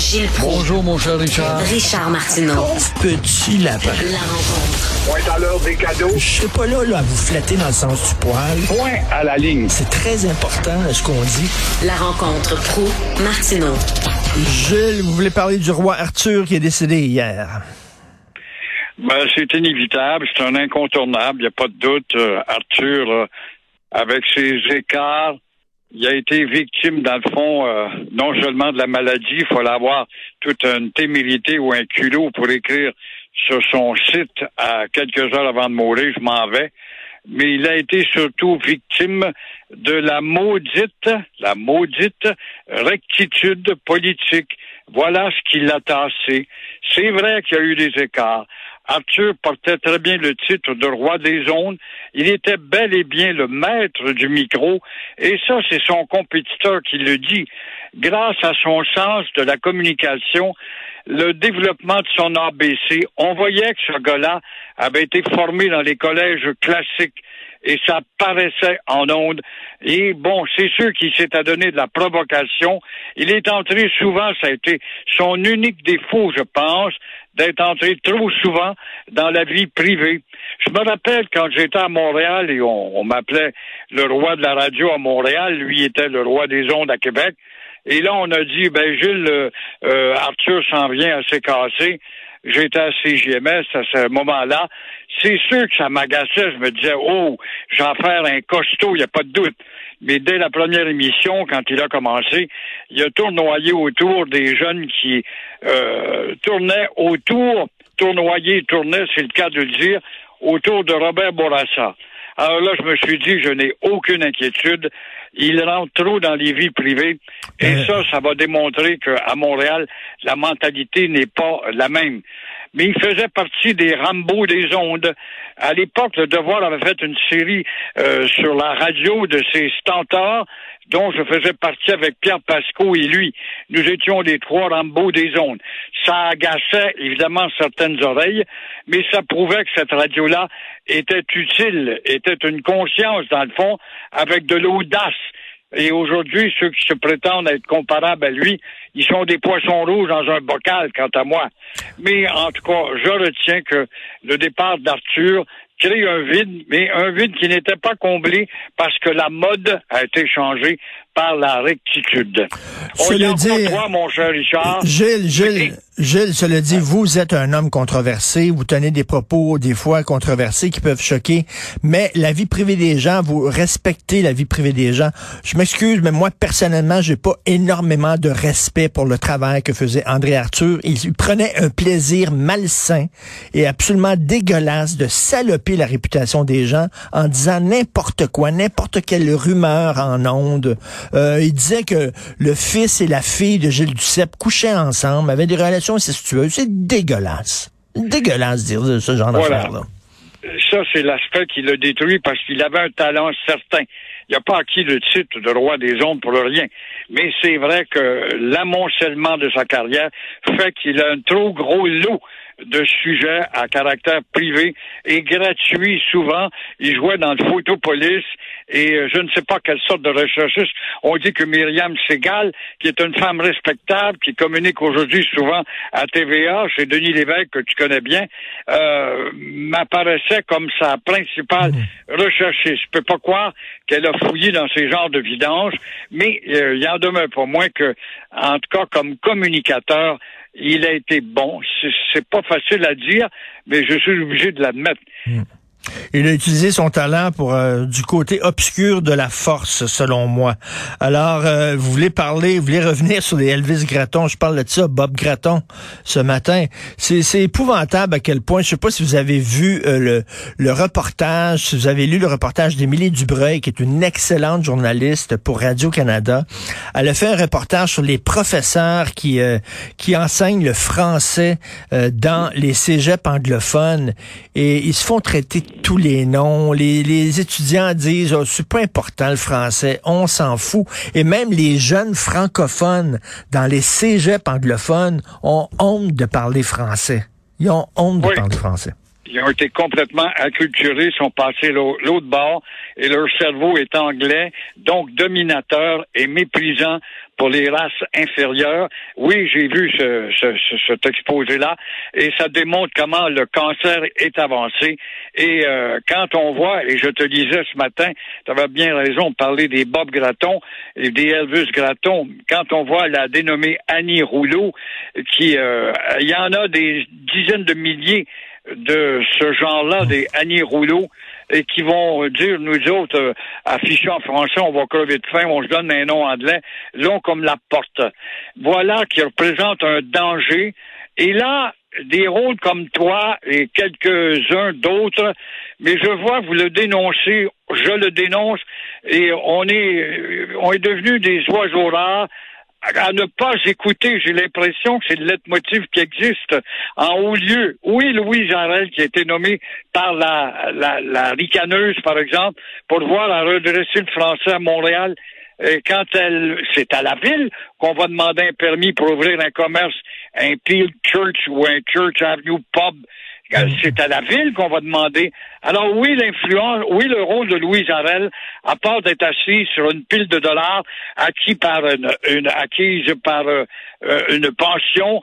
Gilles Proulx. Bonjour, mon cher Richard. Richard Martineau. Petit lapin. La rencontre. Point à l'heure des cadeaux. Je suis pas là, là à vous flatter dans le sens du poil. Point à la ligne. C'est très important ce qu'on dit. La rencontre pro martineau Gilles, vous voulez parler du roi Arthur qui est décédé hier. Ben, c'est inévitable, c'est un incontournable, il n'y a pas de doute. Euh, Arthur, euh, avec ses écarts, il a été victime, dans le fond, euh, non seulement de la maladie, il fallait avoir toute une témérité ou un culot pour écrire sur son site à quelques heures avant de mourir, je m'en vais. Mais il a été surtout victime de la maudite, la maudite rectitude politique. Voilà ce qui l'a tassé. C'est vrai qu'il y a eu des écarts. Arthur portait très bien le titre de roi des ondes. Il était bel et bien le maître du micro. Et ça, c'est son compétiteur qui le dit. Grâce à son sens de la communication, le développement de son ABC, on voyait que ce gars-là avait été formé dans les collèges classiques et ça paraissait en ondes. Et bon, c'est sûr qu'il s'est adonné de la provocation. Il est entré souvent, ça a été son unique défaut, je pense, d'être entré trop souvent dans la vie privée. Je me rappelle quand j'étais à Montréal et on, m'appelait le roi de la radio à Montréal, lui était le roi des ondes à Québec. Et là, on a dit, ben Gilles, euh, euh, Arthur s'en vient assez cassé. J'étais à CGMS à ce moment-là. C'est sûr que ça m'agaçait. Je me disais, oh, j'en faire un costaud, il n'y a pas de doute. Mais dès la première émission, quand il a commencé, il a tournoyé autour des jeunes qui euh, tournaient autour, tournoyer, tournaient, c'est le cas de le dire, autour de Robert Bourassa. Alors là, je me suis dit, je n'ai aucune inquiétude. Il rentre trop dans les vies privées. Et Euh. ça, ça va démontrer qu'à Montréal, la mentalité n'est pas la même. Mais il faisait partie des Rambo des ondes. À l'époque, le Devoir avait fait une série euh, sur la radio de ces stentors dont je faisais partie avec Pierre Pasco et lui. Nous étions les trois Rambo des ondes. Ça agaçait évidemment certaines oreilles, mais ça prouvait que cette radio-là était utile, était une conscience dans le fond, avec de l'audace. Et aujourd'hui, ceux qui se prétendent être comparables à lui, ils sont des poissons rouges dans un bocal, quant à moi. Mais en tout cas, je retiens que le départ d'Arthur crée un vide, mais un vide qui n'était pas comblé parce que la mode a été changée par la rectitude. On y dit- toi, mon cher Richard. Gilles, Gilles, Gilles, cela dit, vous êtes un homme controversé, vous tenez des propos des fois controversés qui peuvent choquer, mais la vie privée des gens, vous respectez la vie privée des gens. Je m'excuse, mais moi personnellement, j'ai pas énormément de respect pour le travail que faisait André Arthur. Il prenait un plaisir malsain et absolument dégueulasse de saloper la réputation des gens en disant n'importe quoi, n'importe quelle rumeur en ondes. Euh, il disait que le fils et la fille de Gilles Duceppe couchaient ensemble, avaient des relations incestueuses. C'est dégueulasse. Dégueulasse de dire ce genre Voilà. d'affaires-là. ça, c'est l'aspect qui l'a détruit parce qu'il avait un talent certain. Il n'a pas acquis le titre de roi des ondes pour rien. Mais c'est vrai que l'amoncellement de sa carrière fait qu'il a un trop gros lot de sujets à caractère privé et gratuit souvent. Il jouait dans le photopolice et euh, je ne sais pas quelle sorte de recherchiste. On dit que Myriam Segal, qui est une femme respectable, qui communique aujourd'hui souvent à TVA, chez Denis Lévesque, que tu connais bien, euh, m'apparaissait comme sa principale recherchiste. Je peux pas croire qu'elle a fouillé dans ces genres de vidanges, mais euh, il en demeure pas moins que, en tout cas, comme communicateur, il a été bon. C'est- pas facile à dire, mais je suis obligé de l'admettre. Il a utilisé son talent pour euh, du côté obscur de la force, selon moi. Alors, euh, vous voulez parler, vous voulez revenir sur les Elvis Gratton. Je parle de ça, Bob Gratton, ce matin. C'est épouvantable à quel point, je sais pas si vous avez vu euh, le, le reportage, si vous avez lu le reportage d'Émilie Dubreuil, qui est une excellente journaliste pour Radio-Canada. Elle a fait un reportage sur les professeurs qui, euh, qui enseignent le français euh, dans les cégeps anglophones et ils se font traiter tous les noms. Les, les étudiants disent oh, c'est pas important le français, on s'en fout. Et même les jeunes francophones dans les cégeps anglophones ont honte de parler français. Ils ont honte de parler français. Ils ont été complètement acculturés, sont passés l'autre bord et leur cerveau est anglais, donc dominateur et méprisant pour les races inférieures. Oui, j'ai vu ce, ce, cet exposé-là et ça démontre comment le cancer est avancé. Et euh, quand on voit, et je te disais ce matin, tu avais bien raison de parler des Bob Gratton et des Elvis Gratton, quand on voit la dénommée Annie Rouleau, qui, euh, il y en a des dizaines de milliers de ce genre-là, des Annie Rouleau, et qui vont dire, nous autres, euh, affichés en français, on va crever de faim, on se donne un nom anglais, long comme la porte. Voilà qui représente un danger. Et là, des rôles comme toi et quelques-uns d'autres, mais je vois vous le dénoncez, je le dénonce, et on est, on est devenu des oiseaux rares à ne pas écouter, j'ai l'impression que c'est le leitmotiv qui existe en haut lieu. Oui, Louis Jarel, qui a été nommé par la, la, la ricaneuse, par exemple, pour voir à redresser le français à Montréal. Et quand elle, c'est à la ville qu'on va demander un permis pour ouvrir un commerce, un Peel Church ou un Church Avenue Pub euh, c'est à la ville qu'on va demander. Alors oui, l'influence, oui, le rôle de Louise Arel, à part d'être assis sur une pile de dollars acquis par une, acquise par euh, euh, une pension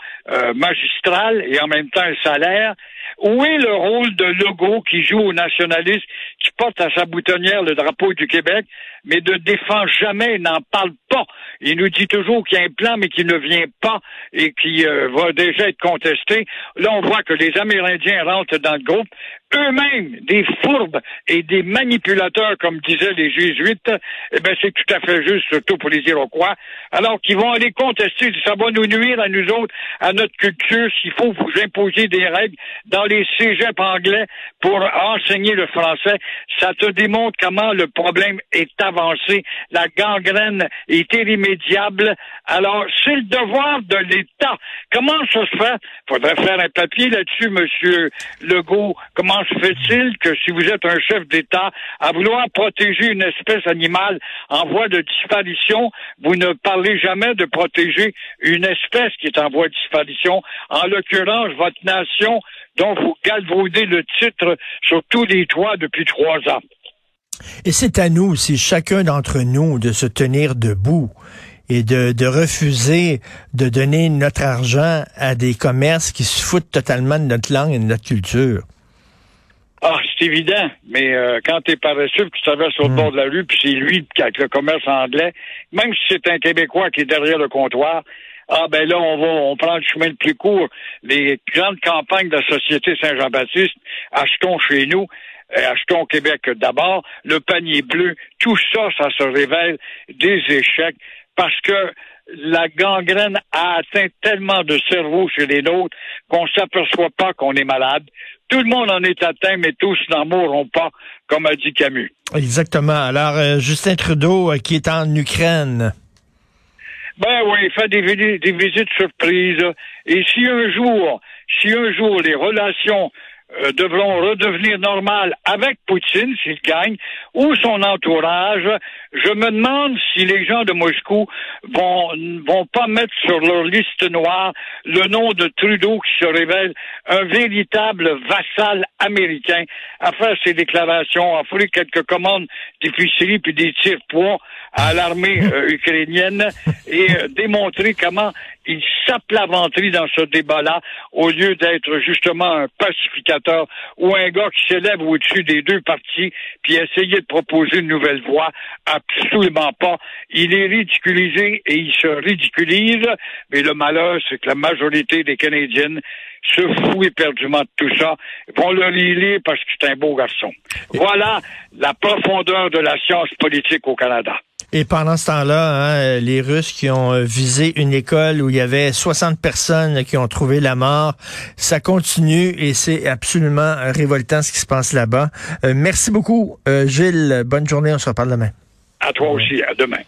magistrale et en même temps un salaire, où est le rôle de Legault qui joue au nationaliste, qui porte à sa boutonnière le drapeau du Québec, mais ne défend jamais, n'en parle pas. Il nous dit toujours qu'il y a un plan, mais qu'il ne vient pas et qui va déjà être contesté. Là, on voit que les Amérindiens rentrent dans le groupe, eux-mêmes des fourbes et des manipulateurs, comme disaient les jésuites, eh ben c'est tout à fait juste, surtout pour les Iroquois, alors qu'ils vont aller contester, ça va nous nuire à nous autres, à notre culture, s'il faut vous imposer des règles dans les cégeps anglais pour enseigner le français, ça te démontre comment le problème est avancé, la gangrène est irrémédiable, alors c'est le devoir de l'État. Comment ça se fait? Faudrait faire un papier là-dessus, monsieur Legault. Comment se fait-il que si vous êtes un chef d'État, à vouloir protéger une espèce animale en voie de disparition, vous ne parlez jamais de protéger une espèce qui est en voie de disparition, en l'occurrence votre nation dont vous galvaudez le titre sur tous les toits depuis trois ans. Et c'est à nous, c'est chacun d'entre nous, de se tenir debout et de, refuser de donner notre argent à des commerces qui se foutent totalement de notre langue et de notre culture. Ah, c'est évident, mais euh, quand t'es paresseux, tu traverses sur le hmm. bord de la rue, puis c'est lui qui avec le commerce anglais, même si c'est un Québécois qui est derrière le comptoir, ah ben là, on va on prend le chemin le plus court. Les grandes campagnes de la Société Saint-Jean-Baptiste, achetons chez nous, euh, achetons au Québec d'abord, le panier bleu, tout ça, ça se révèle des échecs parce que la gangrène a atteint tellement de cerveau chez les nôtres qu'on s'aperçoit pas qu'on est malade. Tout le monde en est atteint, mais tous n'en mourront pas, comme a dit Camus. Exactement. Alors, euh, Justin Trudeau, euh, qui est en Ukraine. Ben oui, il fait des, des visites surprises. Et si un jour, si un jour les relations euh, devront redevenir normales avec Poutine s'il gagne ou son entourage. Je me demande si les gens de Moscou vont vont pas mettre sur leur liste noire le nom de Trudeau qui se révèle un véritable vassal américain à faire ses déclarations, à fournir quelques commandes d'épicerie puis des tire-poids à l'armée euh, ukrainienne et euh, démontrer comment il s'aplaventerie dans ce débat-là au lieu d'être justement un pacificateur ou un gars qui s'élève au-dessus des deux partis puis essayer de proposer une nouvelle voie. Absolument pas. Il est ridiculisé et il se ridiculise, mais le malheur, c'est que la majorité des Canadiennes se fout éperdument de tout ça, vont le lire parce que c'est un beau garçon. Voilà la profondeur de la science politique au Canada. Et pendant ce temps-là, hein, les Russes qui ont euh, visé une école où il y avait 60 personnes qui ont trouvé la mort, ça continue et c'est absolument révoltant ce qui se passe là-bas. Euh, merci beaucoup, euh, Gilles. Bonne journée. On se reparle demain. À toi aussi. À demain.